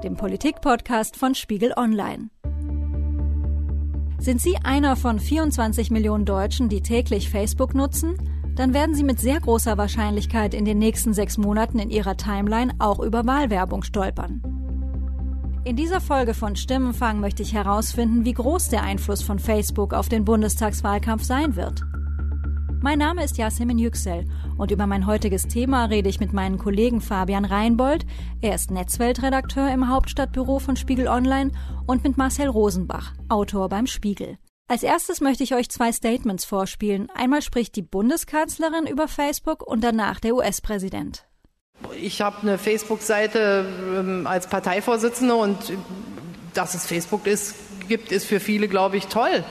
dem Politikpodcast von Spiegel Online. Sind Sie einer von 24 Millionen Deutschen, die täglich Facebook nutzen? Dann werden Sie mit sehr großer Wahrscheinlichkeit in den nächsten sechs Monaten in Ihrer Timeline auch über Wahlwerbung stolpern. In dieser Folge von Stimmenfang möchte ich herausfinden, wie groß der Einfluss von Facebook auf den Bundestagswahlkampf sein wird. Mein Name ist Yasemin Yüksel und über mein heutiges Thema rede ich mit meinen Kollegen Fabian Reinbold, er ist Netzweltredakteur im Hauptstadtbüro von Spiegel Online und mit Marcel Rosenbach, Autor beim Spiegel. Als erstes möchte ich euch zwei Statements vorspielen. Einmal spricht die Bundeskanzlerin über Facebook und danach der US-Präsident. Ich habe eine Facebook-Seite ähm, als Parteivorsitzende und dass es Facebook ist, gibt, ist für viele, glaube ich, toll.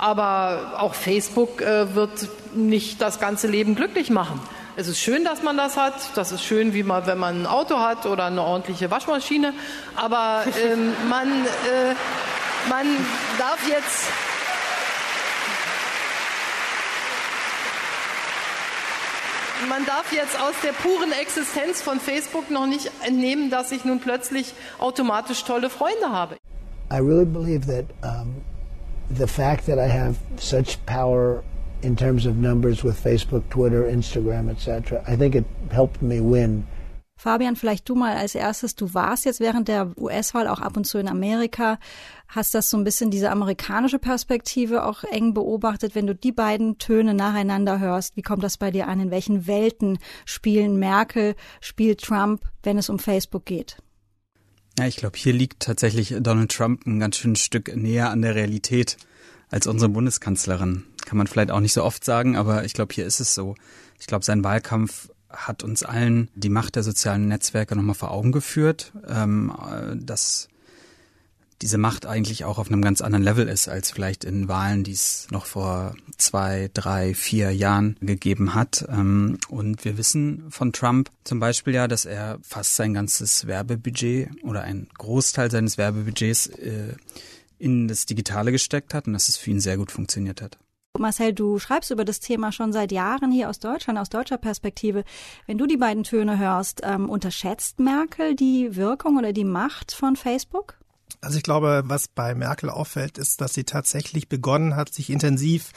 Aber auch Facebook äh, wird nicht das ganze Leben glücklich machen. Es ist schön, dass man das hat. Das ist schön, wie man, wenn man ein Auto hat oder eine ordentliche Waschmaschine. Aber ähm, man, äh, man darf jetzt man darf jetzt aus der puren Existenz von Facebook noch nicht entnehmen, dass ich nun plötzlich automatisch tolle Freunde habe. I really believe that um the fact that I have such power in terms of numbers with Facebook, Twitter, Instagram, etc., I think it helped me win. Fabian, vielleicht du mal als erstes. Du warst jetzt während der US-Wahl auch ab und zu in Amerika, hast das so ein bisschen diese amerikanische Perspektive auch eng beobachtet. Wenn du die beiden Töne nacheinander hörst, wie kommt das bei dir an? In welchen Welten spielen Merkel, spielt Trump, wenn es um Facebook geht? Ja, ich glaube, hier liegt tatsächlich Donald Trump ein ganz schönes Stück näher an der Realität als unsere Bundeskanzlerin. Kann man vielleicht auch nicht so oft sagen, aber ich glaube, hier ist es so. Ich glaube, sein Wahlkampf hat uns allen die Macht der sozialen Netzwerke nochmal vor Augen geführt, ähm, dass diese Macht eigentlich auch auf einem ganz anderen Level ist als vielleicht in Wahlen, die es noch vor zwei, drei, vier Jahren gegeben hat. Ähm, und wir wissen von Trump zum Beispiel ja, dass er fast sein ganzes Werbebudget oder ein Großteil seines Werbebudgets äh, in das Digitale gesteckt hat und dass es für ihn sehr gut funktioniert hat. Marcel, du schreibst über das Thema schon seit Jahren hier aus Deutschland, aus deutscher Perspektive. Wenn du die beiden Töne hörst, ähm, unterschätzt Merkel die Wirkung oder die Macht von Facebook? Also ich glaube, was bei Merkel auffällt, ist, dass sie tatsächlich begonnen hat, sich intensiv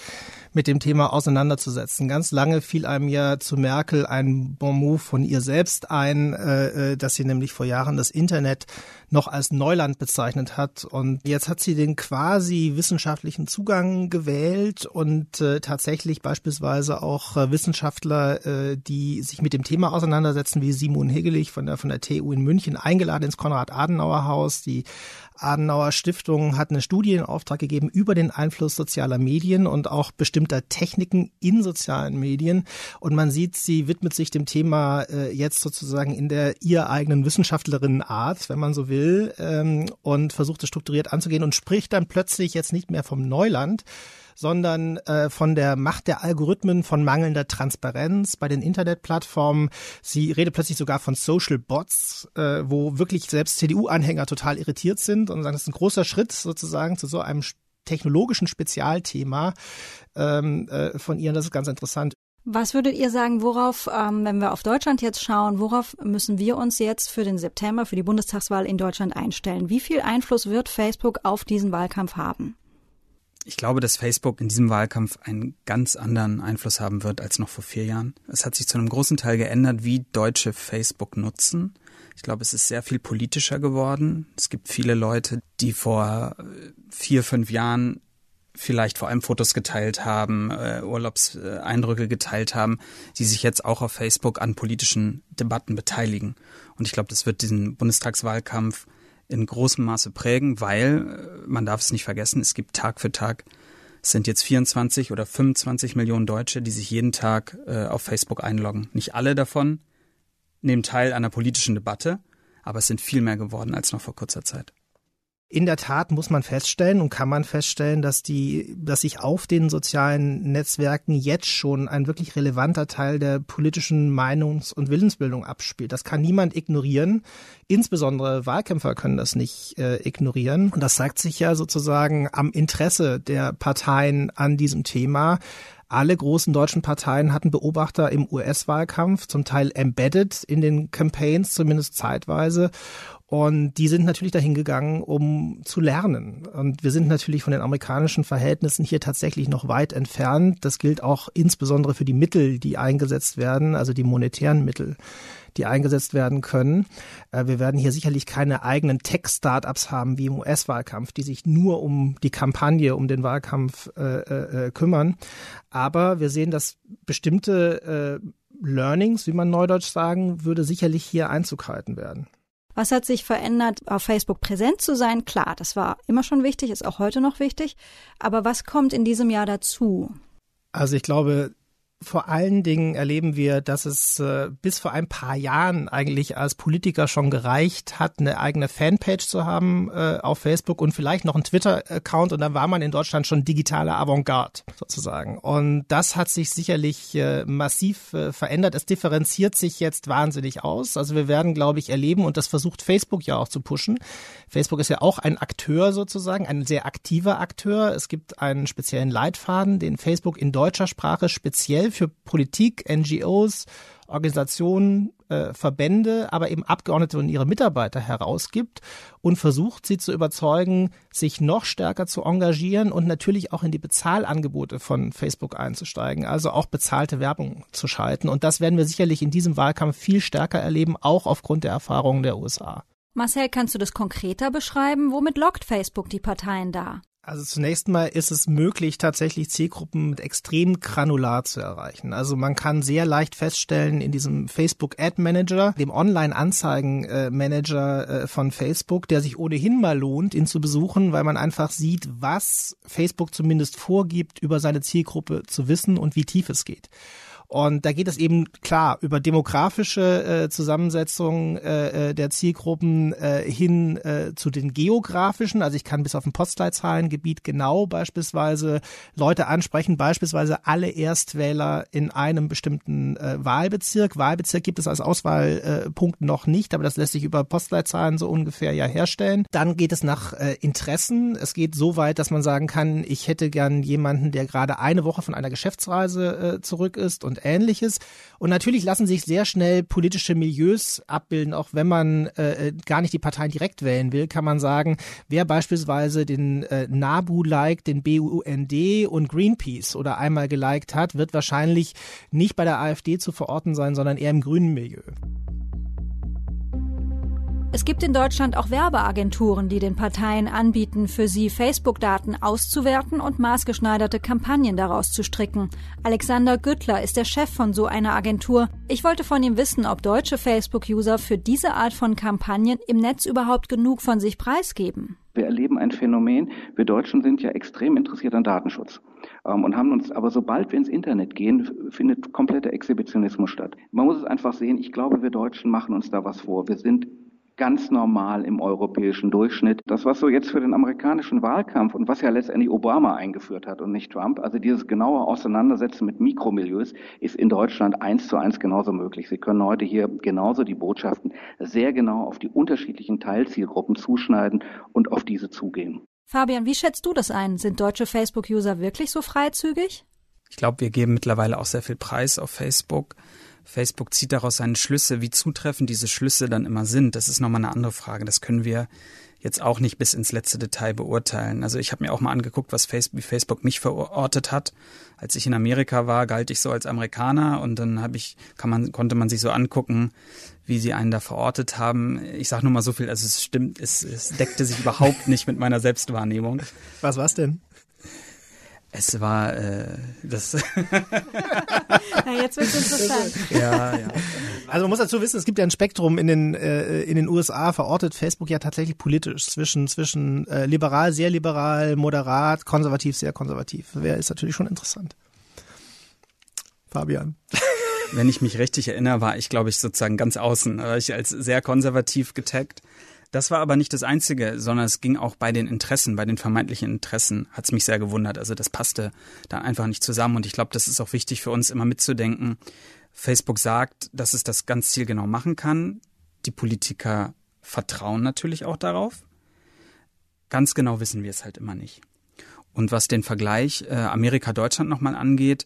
mit dem Thema auseinanderzusetzen. Ganz lange fiel einem ja zu Merkel ein Bon mot von ihr selbst ein, äh, äh, dass sie nämlich vor Jahren das Internet noch als Neuland bezeichnet hat. Und jetzt hat sie den quasi wissenschaftlichen Zugang gewählt und äh, tatsächlich beispielsweise auch äh, Wissenschaftler, äh, die sich mit dem Thema auseinandersetzen, wie Simon Hegelich von der, von der TU in München eingeladen ins Konrad-Adenauer-Haus. Die Adenauer Stiftung hat eine Studie in Auftrag gegeben über den Einfluss sozialer Medien und auch bestimmter Techniken in sozialen Medien. Und man sieht, sie widmet sich dem Thema äh, jetzt sozusagen in der ihr eigenen Wissenschaftlerin-Art, wenn man so will, ähm, und versucht es strukturiert anzugehen und spricht dann plötzlich jetzt nicht mehr vom Neuland, sondern äh, von der Macht der Algorithmen, von mangelnder Transparenz bei den Internetplattformen. Sie redet plötzlich sogar von Social Bots, äh, wo wirklich selbst CDU-Anhänger total irritiert sind und sagen, das ist ein großer Schritt sozusagen zu so einem technologischen Spezialthema ähm, äh, von ihr. Das ist ganz interessant. Was würdet ihr sagen, worauf, ähm, wenn wir auf Deutschland jetzt schauen, worauf müssen wir uns jetzt für den September, für die Bundestagswahl in Deutschland einstellen? Wie viel Einfluss wird Facebook auf diesen Wahlkampf haben? Ich glaube, dass Facebook in diesem Wahlkampf einen ganz anderen Einfluss haben wird als noch vor vier Jahren. Es hat sich zu einem großen Teil geändert, wie Deutsche Facebook nutzen. Ich glaube, es ist sehr viel politischer geworden. Es gibt viele Leute, die vor vier, fünf Jahren vielleicht vor allem Fotos geteilt haben, äh, Urlaubseindrücke geteilt haben, die sich jetzt auch auf Facebook an politischen Debatten beteiligen. Und ich glaube, das wird diesen Bundestagswahlkampf in großem Maße prägen, weil äh, man darf es nicht vergessen, es gibt Tag für Tag, es sind jetzt 24 oder 25 Millionen Deutsche, die sich jeden Tag äh, auf Facebook einloggen. Nicht alle davon nehmen teil einer politischen Debatte, aber es sind viel mehr geworden als noch vor kurzer Zeit. In der Tat muss man feststellen und kann man feststellen, dass die, dass sich auf den sozialen Netzwerken jetzt schon ein wirklich relevanter Teil der politischen Meinungs- und Willensbildung abspielt. Das kann niemand ignorieren. Insbesondere Wahlkämpfer können das nicht äh, ignorieren. Und das zeigt sich ja sozusagen am Interesse der Parteien an diesem Thema. Alle großen deutschen Parteien hatten Beobachter im US-Wahlkampf, zum Teil embedded in den Campaigns, zumindest zeitweise. Und die sind natürlich dahin gegangen, um zu lernen. Und wir sind natürlich von den amerikanischen Verhältnissen hier tatsächlich noch weit entfernt. Das gilt auch insbesondere für die Mittel, die eingesetzt werden, also die monetären Mittel, die eingesetzt werden können. Äh, wir werden hier sicherlich keine eigenen Tech-Startups haben wie im US-Wahlkampf, die sich nur um die Kampagne, um den Wahlkampf äh, äh, kümmern. Aber wir sehen, dass bestimmte äh, Learnings, wie man neudeutsch sagen würde, sicherlich hier Einzug werden. Was hat sich verändert, auf Facebook präsent zu sein? Klar, das war immer schon wichtig, ist auch heute noch wichtig. Aber was kommt in diesem Jahr dazu? Also ich glaube, vor allen Dingen erleben wir, dass es äh, bis vor ein paar Jahren eigentlich als Politiker schon gereicht hat, eine eigene Fanpage zu haben äh, auf Facebook und vielleicht noch einen Twitter-Account und dann war man in Deutschland schon digitale Avantgarde sozusagen. Und das hat sich sicherlich äh, massiv verändert. Es differenziert sich jetzt wahnsinnig aus. Also wir werden, glaube ich, erleben und das versucht Facebook ja auch zu pushen. Facebook ist ja auch ein Akteur sozusagen, ein sehr aktiver Akteur. Es gibt einen speziellen Leitfaden, den Facebook in deutscher Sprache speziell für Politik, NGOs, Organisationen, äh, Verbände, aber eben Abgeordnete und ihre Mitarbeiter herausgibt und versucht, sie zu überzeugen, sich noch stärker zu engagieren und natürlich auch in die Bezahlangebote von Facebook einzusteigen, also auch bezahlte Werbung zu schalten. Und das werden wir sicherlich in diesem Wahlkampf viel stärker erleben, auch aufgrund der Erfahrungen der USA. Marcel, kannst du das konkreter beschreiben? Womit lockt Facebook die Parteien da? Also zunächst mal ist es möglich, tatsächlich Zielgruppen mit extrem granular zu erreichen. Also man kann sehr leicht feststellen in diesem Facebook Ad Manager, dem Online-Anzeigen-Manager äh, von Facebook, der sich ohnehin mal lohnt, ihn zu besuchen, weil man einfach sieht, was Facebook zumindest vorgibt, über seine Zielgruppe zu wissen und wie tief es geht. Und da geht es eben klar über demografische äh, Zusammensetzung äh, äh, der Zielgruppen äh, hin äh, zu den geografischen. Also ich kann bis auf ein Postleitzahlengebiet genau beispielsweise Leute ansprechen, beispielsweise alle Erstwähler in einem bestimmten äh, Wahlbezirk. Wahlbezirk gibt es als Auswahlpunkt äh, noch nicht, aber das lässt sich über Postleitzahlen so ungefähr ja herstellen. Dann geht es nach äh, Interessen. Es geht so weit, dass man sagen kann, ich hätte gern jemanden, der gerade eine Woche von einer Geschäftsreise äh, zurück ist und ähnliches. Und natürlich lassen sich sehr schnell politische Milieus abbilden, auch wenn man äh, äh gar nicht die Parteien direkt wählen will, kann man sagen, wer beispielsweise den äh, NABU liked, den BUND und Greenpeace oder einmal geliked hat, wird wahrscheinlich nicht bei der AfD zu verorten sein, sondern eher im grünen Milieu. Es gibt in Deutschland auch Werbeagenturen, die den Parteien anbieten, für sie Facebook-Daten auszuwerten und maßgeschneiderte Kampagnen daraus zu stricken. Alexander Güttler ist der Chef von so einer Agentur. Ich wollte von ihm wissen, ob deutsche Facebook-User für diese Art von Kampagnen im Netz überhaupt genug von sich preisgeben. Wir erleben ein Phänomen. Wir Deutschen sind ja extrem interessiert an Datenschutz ähm, und haben uns, aber sobald wir ins Internet gehen, findet kompletter Exhibitionismus statt. Man muss es einfach sehen. Ich glaube, wir Deutschen machen uns da was vor. Wir sind ganz normal im europäischen Durchschnitt. Das, was so jetzt für den amerikanischen Wahlkampf und was ja letztendlich Obama eingeführt hat und nicht Trump, also dieses genaue Auseinandersetzen mit Mikromilieus, ist in Deutschland eins zu eins genauso möglich. Sie können heute hier genauso die Botschaften sehr genau auf die unterschiedlichen Teilzielgruppen zuschneiden und auf diese zugehen. Fabian, wie schätzt du das ein? Sind deutsche Facebook-User wirklich so freizügig? Ich glaube, wir geben mittlerweile auch sehr viel Preis auf Facebook. Facebook zieht daraus seine Schlüsse. Wie zutreffend diese Schlüsse dann immer sind, das ist nochmal eine andere Frage. Das können wir jetzt auch nicht bis ins letzte Detail beurteilen. Also ich habe mir auch mal angeguckt, was Facebook, wie Facebook mich verortet hat. Als ich in Amerika war, galt ich so als Amerikaner und dann habe ich, kann man, konnte man sich so angucken, wie sie einen da verortet haben. Ich sage nur mal so viel, also es stimmt, es, es deckte sich überhaupt nicht mit meiner Selbstwahrnehmung. Was war's denn? Es war äh, das. Na, jetzt wird interessant. ja, ja. Also man muss dazu wissen, es gibt ja ein Spektrum in den äh, in den USA verortet Facebook ja tatsächlich politisch zwischen zwischen äh, liberal, sehr liberal, moderat, konservativ, sehr konservativ. Wäre ist natürlich schon interessant. Fabian. Wenn ich mich richtig erinnere, war ich, glaube ich, sozusagen ganz außen. Da war ich als sehr konservativ getaggt. Das war aber nicht das Einzige, sondern es ging auch bei den Interessen, bei den vermeintlichen Interessen, hat es mich sehr gewundert. Also das passte da einfach nicht zusammen. Und ich glaube, das ist auch wichtig für uns immer mitzudenken. Facebook sagt, dass es das ganz zielgenau machen kann. Die Politiker vertrauen natürlich auch darauf. Ganz genau wissen wir es halt immer nicht. Und was den Vergleich äh, Amerika-Deutschland nochmal angeht,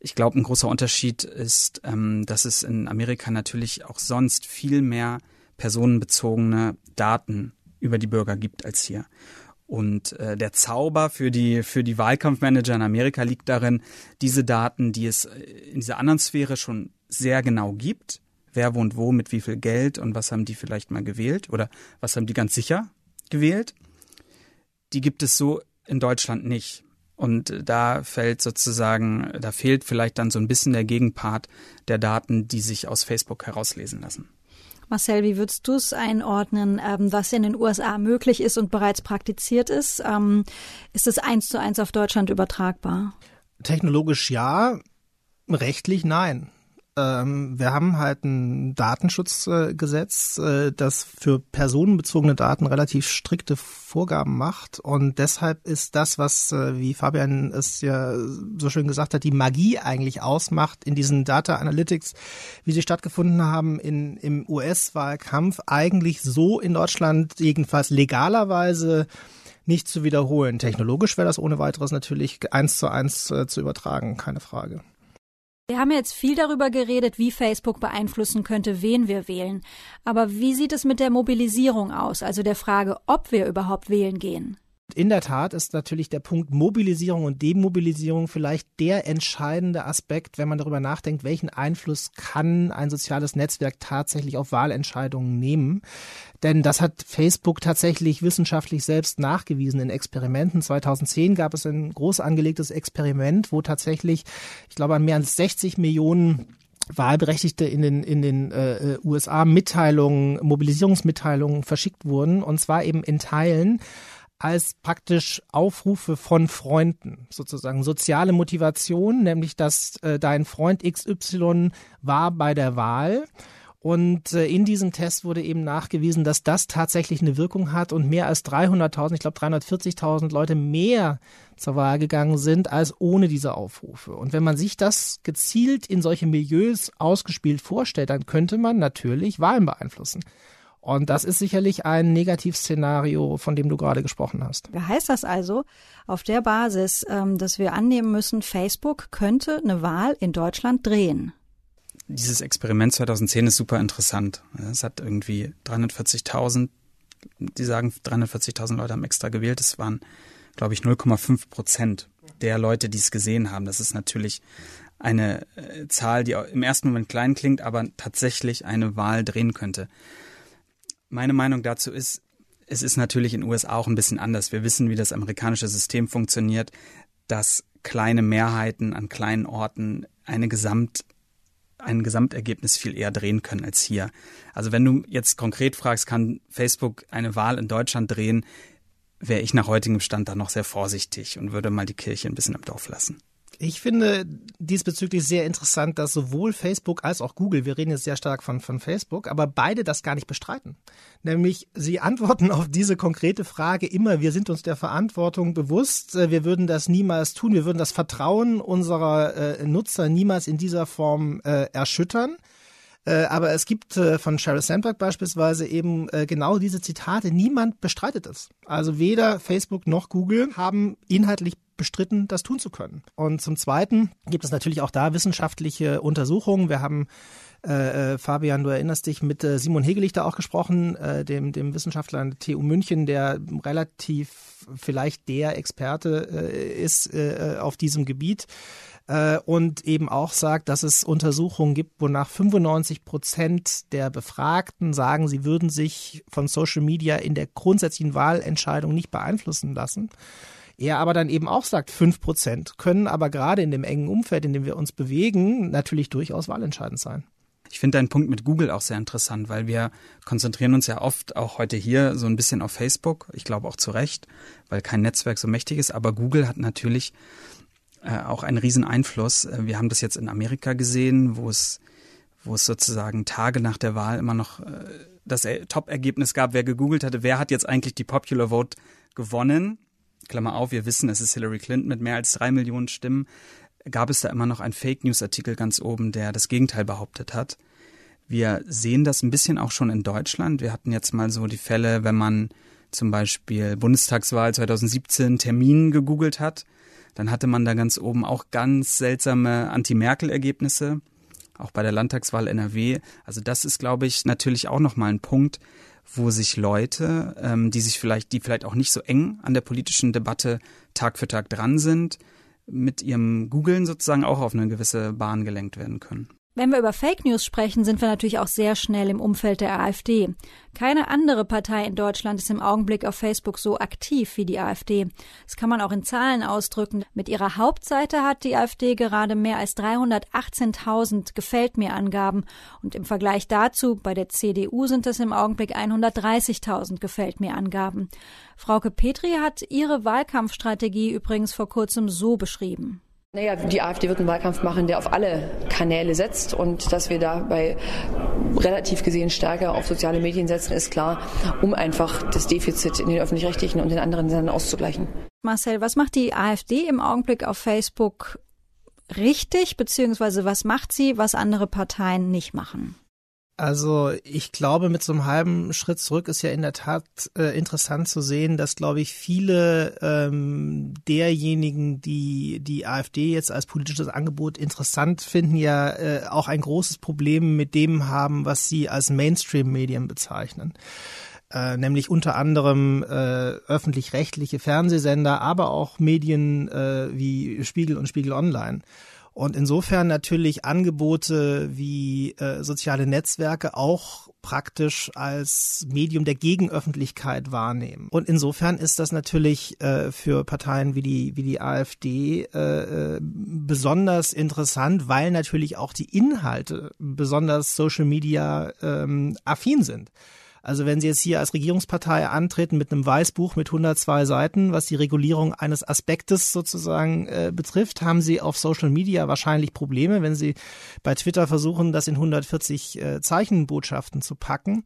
ich glaube, ein großer Unterschied ist, ähm, dass es in Amerika natürlich auch sonst viel mehr personenbezogene Daten über die Bürger gibt als hier. Und äh, der Zauber für die, für die Wahlkampfmanager in Amerika liegt darin, diese Daten, die es in dieser anderen Sphäre schon sehr genau gibt, wer wohnt wo, mit wie viel Geld und was haben die vielleicht mal gewählt oder was haben die ganz sicher gewählt, die gibt es so in Deutschland nicht. Und da fällt sozusagen, da fehlt vielleicht dann so ein bisschen der Gegenpart der Daten, die sich aus Facebook herauslesen lassen. Marcel, wie würdest du es einordnen, ähm, was in den USA möglich ist und bereits praktiziert ist? Ähm, ist es eins zu eins auf Deutschland übertragbar? Technologisch ja, rechtlich nein. Ähm, wir haben halt ein Datenschutzgesetz, äh, das für personenbezogene Daten relativ strikte Vorgaben macht. Und deshalb ist das, was, äh, wie Fabian es ja so schön gesagt hat, die Magie eigentlich ausmacht in diesen Data Analytics, wie sie stattgefunden haben in, im US-Wahlkampf, eigentlich so in Deutschland jedenfalls legalerweise nicht zu wiederholen. Technologisch wäre das ohne weiteres natürlich eins zu eins äh, zu übertragen, keine Frage. Wir haben jetzt viel darüber geredet, wie Facebook beeinflussen könnte, wen wir wählen. Aber wie sieht es mit der Mobilisierung aus, also der Frage, ob wir überhaupt wählen gehen? In der Tat ist natürlich der Punkt Mobilisierung und Demobilisierung vielleicht der entscheidende Aspekt, wenn man darüber nachdenkt, welchen Einfluss kann ein soziales Netzwerk tatsächlich auf Wahlentscheidungen nehmen. Denn das hat Facebook tatsächlich wissenschaftlich selbst nachgewiesen in Experimenten. 2010 gab es ein groß angelegtes Experiment, wo tatsächlich, ich glaube, an mehr als 60 Millionen Wahlberechtigte in den, in den äh, USA Mitteilungen, Mobilisierungsmitteilungen verschickt wurden, und zwar eben in Teilen als praktisch Aufrufe von Freunden, sozusagen soziale Motivation, nämlich dass äh, dein Freund XY war bei der Wahl. Und äh, in diesem Test wurde eben nachgewiesen, dass das tatsächlich eine Wirkung hat und mehr als 300.000, ich glaube 340.000 Leute mehr zur Wahl gegangen sind als ohne diese Aufrufe. Und wenn man sich das gezielt in solche Milieus ausgespielt vorstellt, dann könnte man natürlich Wahlen beeinflussen. Und das ist sicherlich ein Negativszenario, von dem du gerade gesprochen hast. Heißt das also auf der Basis, ähm, dass wir annehmen müssen, Facebook könnte eine Wahl in Deutschland drehen? Dieses Experiment 2010 ist super interessant. Es hat irgendwie 340.000, die sagen 340.000 Leute haben extra gewählt. Es waren, glaube ich, 0,5 Prozent der Leute, die es gesehen haben. Das ist natürlich eine äh, Zahl, die im ersten Moment klein klingt, aber tatsächlich eine Wahl drehen könnte. Meine Meinung dazu ist, es ist natürlich in den USA auch ein bisschen anders. Wir wissen, wie das amerikanische System funktioniert, dass kleine Mehrheiten an kleinen Orten eine Gesamt, ein Gesamtergebnis viel eher drehen können als hier. Also wenn du jetzt konkret fragst, kann Facebook eine Wahl in Deutschland drehen, wäre ich nach heutigem Stand da noch sehr vorsichtig und würde mal die Kirche ein bisschen im Dorf lassen. Ich finde diesbezüglich sehr interessant, dass sowohl Facebook als auch Google, wir reden jetzt sehr stark von, von Facebook, aber beide das gar nicht bestreiten. Nämlich, sie antworten auf diese konkrete Frage immer, wir sind uns der Verantwortung bewusst, äh, wir würden das niemals tun, wir würden das Vertrauen unserer äh, Nutzer niemals in dieser Form äh, erschüttern. Äh, aber es gibt äh, von Sheryl Sandberg beispielsweise eben äh, genau diese Zitate. Niemand bestreitet es. Also weder Facebook noch Google haben inhaltlich bestritten, das tun zu können. Und zum Zweiten gibt es natürlich auch da wissenschaftliche Untersuchungen. Wir haben äh, äh, Fabian, du erinnerst dich, mit äh, Simon Hegelich da auch gesprochen, äh, dem, dem Wissenschaftler an der TU München, der relativ vielleicht der Experte äh, ist äh, auf diesem Gebiet und eben auch sagt, dass es Untersuchungen gibt, wonach 95 Prozent der Befragten sagen, sie würden sich von Social Media in der grundsätzlichen Wahlentscheidung nicht beeinflussen lassen. Er aber dann eben auch sagt, fünf Prozent können aber gerade in dem engen Umfeld, in dem wir uns bewegen, natürlich durchaus wahlentscheidend sein. Ich finde deinen Punkt mit Google auch sehr interessant, weil wir konzentrieren uns ja oft auch heute hier so ein bisschen auf Facebook. Ich glaube auch zu Recht, weil kein Netzwerk so mächtig ist. Aber Google hat natürlich äh, auch einen riesen Einfluss. Äh, wir haben das jetzt in Amerika gesehen, wo es, wo es sozusagen Tage nach der Wahl immer noch äh, das Top-Ergebnis gab, wer gegoogelt hatte, wer hat jetzt eigentlich die Popular Vote gewonnen. Klammer auf, wir wissen, es ist Hillary Clinton mit mehr als drei Millionen Stimmen. Gab es da immer noch einen Fake News-Artikel ganz oben, der das Gegenteil behauptet hat. Wir sehen das ein bisschen auch schon in Deutschland. Wir hatten jetzt mal so die Fälle, wenn man zum Beispiel Bundestagswahl 2017 Termin gegoogelt hat, dann hatte man da ganz oben auch ganz seltsame Anti-Merkel-Ergebnisse, auch bei der Landtagswahl NRW. Also das ist, glaube ich, natürlich auch nochmal ein Punkt, wo sich Leute, ähm, die sich vielleicht, die vielleicht auch nicht so eng an der politischen Debatte Tag für Tag dran sind, mit ihrem Googlen sozusagen auch auf eine gewisse Bahn gelenkt werden können. Wenn wir über Fake News sprechen, sind wir natürlich auch sehr schnell im Umfeld der AfD. Keine andere Partei in Deutschland ist im Augenblick auf Facebook so aktiv wie die AfD. Das kann man auch in Zahlen ausdrücken. Mit ihrer Hauptseite hat die AfD gerade mehr als 318.000 Gefällt mir Angaben und im Vergleich dazu bei der CDU sind es im Augenblick 130.000 Gefällt mir Angaben. Frauke Petri hat ihre Wahlkampfstrategie übrigens vor kurzem so beschrieben. Naja, die AfD wird einen Wahlkampf machen, der auf alle Kanäle setzt und dass wir dabei relativ gesehen stärker auf soziale Medien setzen, ist klar, um einfach das Defizit in den öffentlich-rechtlichen und den anderen Sendern auszugleichen. Marcel, was macht die AfD im Augenblick auf Facebook richtig, beziehungsweise was macht sie, was andere Parteien nicht machen? Also ich glaube, mit so einem halben Schritt zurück ist ja in der Tat äh, interessant zu sehen, dass, glaube ich, viele ähm, derjenigen, die die AfD jetzt als politisches Angebot interessant finden, ja äh, auch ein großes Problem mit dem haben, was sie als Mainstream-Medien bezeichnen. Äh, nämlich unter anderem äh, öffentlich-rechtliche Fernsehsender, aber auch Medien äh, wie Spiegel und Spiegel Online. Und insofern natürlich Angebote wie äh, soziale Netzwerke auch praktisch als Medium der Gegenöffentlichkeit wahrnehmen. Und insofern ist das natürlich äh, für Parteien wie die wie die AfD äh, äh, besonders interessant, weil natürlich auch die Inhalte besonders Social Media ähm, affin sind. Also wenn Sie jetzt hier als Regierungspartei antreten mit einem Weißbuch mit 102 Seiten, was die Regulierung eines Aspektes sozusagen äh, betrifft, haben Sie auf Social Media wahrscheinlich Probleme, wenn Sie bei Twitter versuchen, das in 140 äh, Zeichenbotschaften zu packen.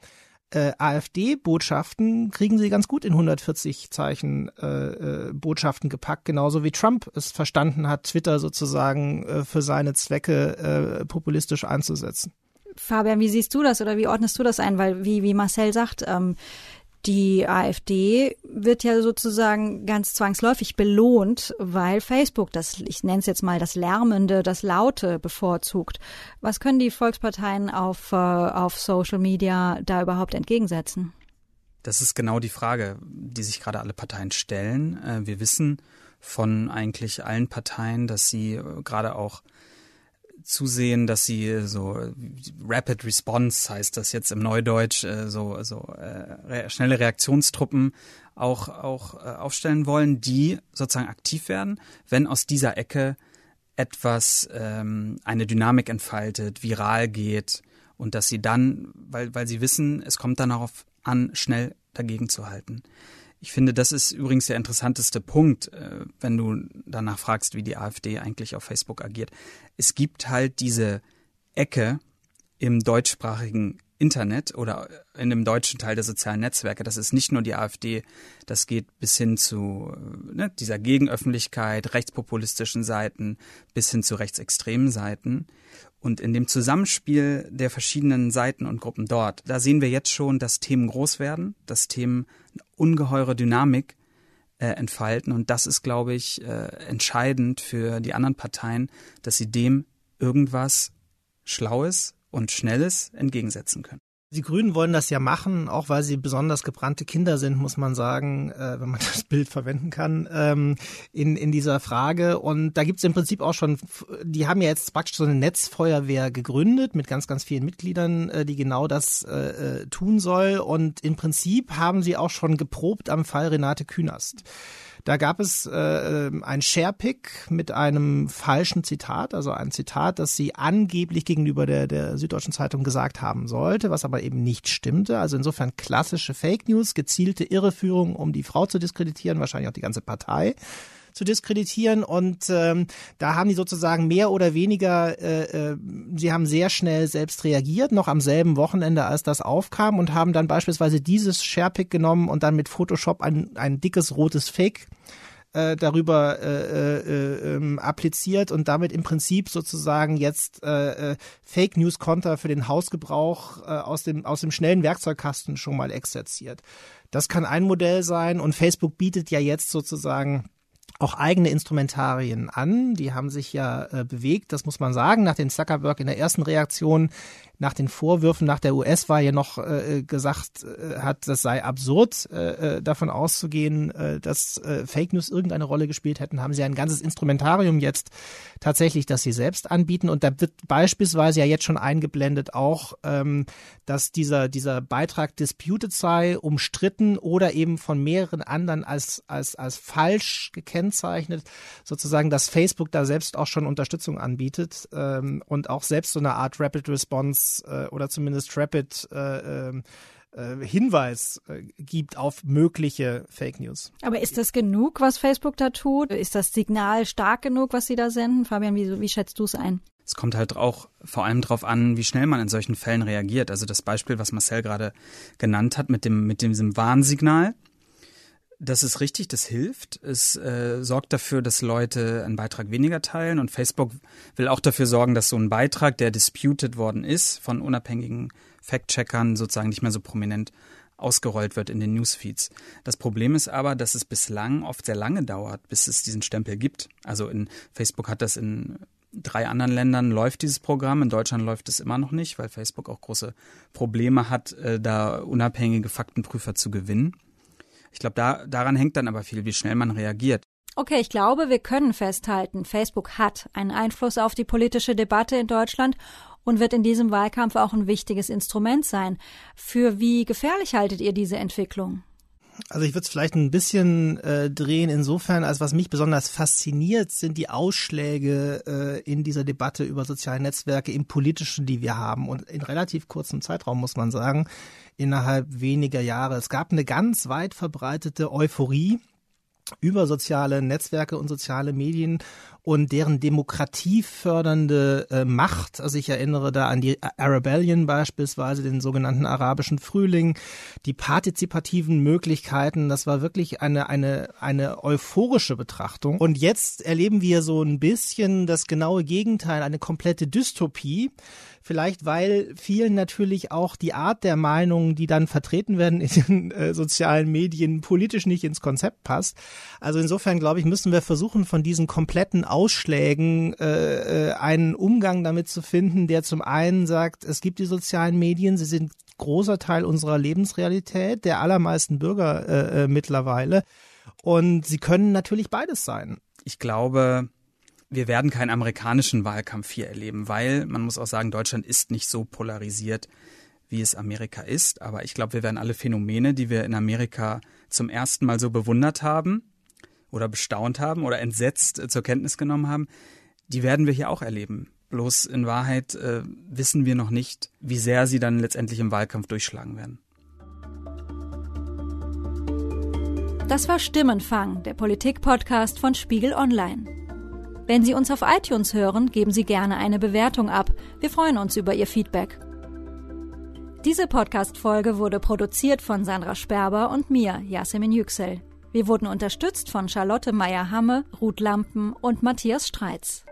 Äh, AfD-Botschaften kriegen sie ganz gut in 140 Zeichen äh, äh, Botschaften gepackt, genauso wie Trump es verstanden hat, Twitter sozusagen äh, für seine Zwecke äh, populistisch einzusetzen. Fabian, wie siehst du das oder wie ordnest du das ein? Weil, wie, wie Marcel sagt, ähm, die AfD wird ja sozusagen ganz zwangsläufig belohnt, weil Facebook das, ich nenne es jetzt mal das Lärmende, das Laute bevorzugt. Was können die Volksparteien auf, äh, auf Social Media da überhaupt entgegensetzen? Das ist genau die Frage, die sich gerade alle Parteien stellen. Äh, wir wissen von eigentlich allen Parteien, dass sie äh, gerade auch zusehen, dass sie so Rapid Response heißt das jetzt im Neudeutsch, äh, so, so äh, schnelle Reaktionstruppen auch, auch äh, aufstellen wollen, die sozusagen aktiv werden, wenn aus dieser Ecke etwas, ähm, eine Dynamik entfaltet, viral geht und dass sie dann, weil, weil sie wissen, es kommt dann darauf an, schnell dagegen zu halten. Ich finde, das ist übrigens der interessanteste Punkt, äh, wenn du danach fragst, wie die AfD eigentlich auf Facebook agiert. Es gibt halt diese Ecke im deutschsprachigen Internet oder in dem deutschen Teil der sozialen Netzwerke. Das ist nicht nur die AfD, das geht bis hin zu ne, dieser Gegenöffentlichkeit, rechtspopulistischen Seiten, bis hin zu rechtsextremen Seiten. Und in dem Zusammenspiel der verschiedenen Seiten und Gruppen dort, da sehen wir jetzt schon, dass Themen groß werden, dass Themen eine ungeheure Dynamik äh, entfalten. Und das ist, glaube ich, äh, entscheidend für die anderen Parteien, dass sie dem irgendwas Schlaues und Schnelles entgegensetzen können. Die Grünen wollen das ja machen, auch weil sie besonders gebrannte Kinder sind, muss man sagen, äh, wenn man das Bild verwenden kann, ähm, in, in dieser Frage. Und da gibt es im Prinzip auch schon, die haben ja jetzt praktisch so eine Netzfeuerwehr gegründet mit ganz, ganz vielen Mitgliedern, äh, die genau das äh, äh tun soll. Und im Prinzip haben sie auch schon geprobt am Fall Renate Künast. Da gab es äh, ähm, ein Sharepick mit einem falschen Zitat, also ein Zitat, das sie angeblich gegenüber der, der Süddeutschen Zeitung gesagt haben sollte, was aber eben nicht stimmte. Also insofern klassische Fake News, gezielte Irreführung, um die Frau zu diskreditieren, wahrscheinlich auch die ganze Partei. Zu diskreditieren. Und ähm, da haben die sozusagen mehr oder weniger, äh, äh, sie haben sehr schnell selbst reagiert, noch am selben Wochenende, als das aufkam und haben dann beispielsweise dieses Sharepick genommen und dann mit Photoshop ein, ein dickes rotes Fake äh, darüber äh, äh, ähm, appliziert und damit im Prinzip sozusagen jetzt äh, äh, Fake News Konter für den Hausgebrauch äh, aus dem aus dem schnellen Werkzeugkasten schon mal exerziert. Das kann ein Modell sein und Facebook bietet ja jetzt sozusagen auch eigene Instrumentarien an. Die haben sich ja äh, bewegt, das muss man sagen, nach den Zuckerberg in der ersten Reaktion nach den Vorwürfen nach der US-Wahl ja noch äh, gesagt äh, hat, das sei absurd, äh, äh, davon auszugehen, äh, dass äh, Fake News irgendeine Rolle gespielt hätten, haben sie ein ganzes Instrumentarium jetzt tatsächlich, das sie selbst anbieten. Und da wird beispielsweise ja jetzt schon eingeblendet auch, ähm, dass dieser, dieser Beitrag disputed sei, umstritten oder eben von mehreren anderen als, als, als falsch gekennzeichnet, sozusagen, dass Facebook da selbst auch schon Unterstützung anbietet ähm, und auch selbst so eine Art Rapid Response äh, oder zumindest Rapid äh, ähm, äh, Hinweis äh, gibt auf mögliche Fake News. Aber ist das genug, was Facebook da tut? Ist das Signal stark genug, was sie da senden? Fabian, wie, wie schätzt du es ein? Es kommt halt auch vor allem darauf an, wie schnell man in solchen Fällen reagiert. Also das Beispiel, was Marcel gerade genannt hat mit dem mit diesem Warnsignal, das ist richtig, das hilft. Es äh, sorgt dafür, dass Leute einen Beitrag weniger teilen und Facebook will auch dafür sorgen, dass so ein Beitrag, der disputed worden ist, von unabhängigen Fact-Checkern sozusagen nicht mehr so prominent ausgerollt wird in den Newsfeeds. Das Problem ist aber, dass es bislang oft sehr lange dauert, bis es diesen Stempel gibt. Also in Facebook hat das in drei anderen Ländern läuft dieses Programm. In Deutschland läuft es immer noch nicht, weil Facebook auch große Probleme hat, äh, da unabhängige Faktenprüfer zu gewinnen. Ich glaube, da, daran hängt dann aber viel, wie schnell man reagiert. Okay, ich glaube, wir können festhalten, Facebook hat einen Einfluss auf die politische Debatte in Deutschland und wird in diesem Wahlkampf auch ein wichtiges Instrument sein. Für wie gefährlich haltet ihr diese Entwicklung? Also ich würde es vielleicht ein bisschen äh, drehen insofern, als was mich besonders fasziniert, sind die Ausschläge äh, in dieser Debatte über soziale Netzwerke im politischen, die wir haben. Und in relativ kurzem Zeitraum muss man sagen, innerhalb weniger Jahre. Es gab eine ganz weit verbreitete Euphorie über soziale Netzwerke und soziale Medien und deren demokratiefördernde äh, Macht. Also ich erinnere da an die Arabellion beispielsweise, den sogenannten arabischen Frühling, die partizipativen Möglichkeiten. Das war wirklich eine, eine, eine euphorische Betrachtung. Und jetzt erleben wir so ein bisschen das genaue Gegenteil, eine komplette Dystopie. Vielleicht, weil vielen natürlich auch die Art der Meinungen, die dann vertreten werden in den äh, sozialen Medien, politisch nicht ins Konzept passt. Also insofern, glaube ich, müssen wir versuchen, von diesen kompletten Ausschlägen äh, äh, einen Umgang damit zu finden, der zum einen sagt, es gibt die sozialen Medien, sie sind großer Teil unserer Lebensrealität, der allermeisten Bürger äh, äh, mittlerweile. Und sie können natürlich beides sein. Ich glaube, wir werden keinen amerikanischen Wahlkampf hier erleben, weil man muss auch sagen, Deutschland ist nicht so polarisiert, wie es Amerika ist. Aber ich glaube, wir werden alle Phänomene, die wir in Amerika zum ersten Mal so bewundert haben oder bestaunt haben oder entsetzt zur Kenntnis genommen haben, die werden wir hier auch erleben. Bloß in Wahrheit äh, wissen wir noch nicht, wie sehr sie dann letztendlich im Wahlkampf durchschlagen werden. Das war Stimmenfang, der Politik-Podcast von Spiegel Online. Wenn Sie uns auf iTunes hören, geben Sie gerne eine Bewertung ab. Wir freuen uns über Ihr Feedback. Diese Podcast-Folge wurde produziert von Sandra Sperber und mir, Yasemin Yüksel. Wir wurden unterstützt von Charlotte Meyer-Hamme, Ruth Lampen und Matthias Streitz.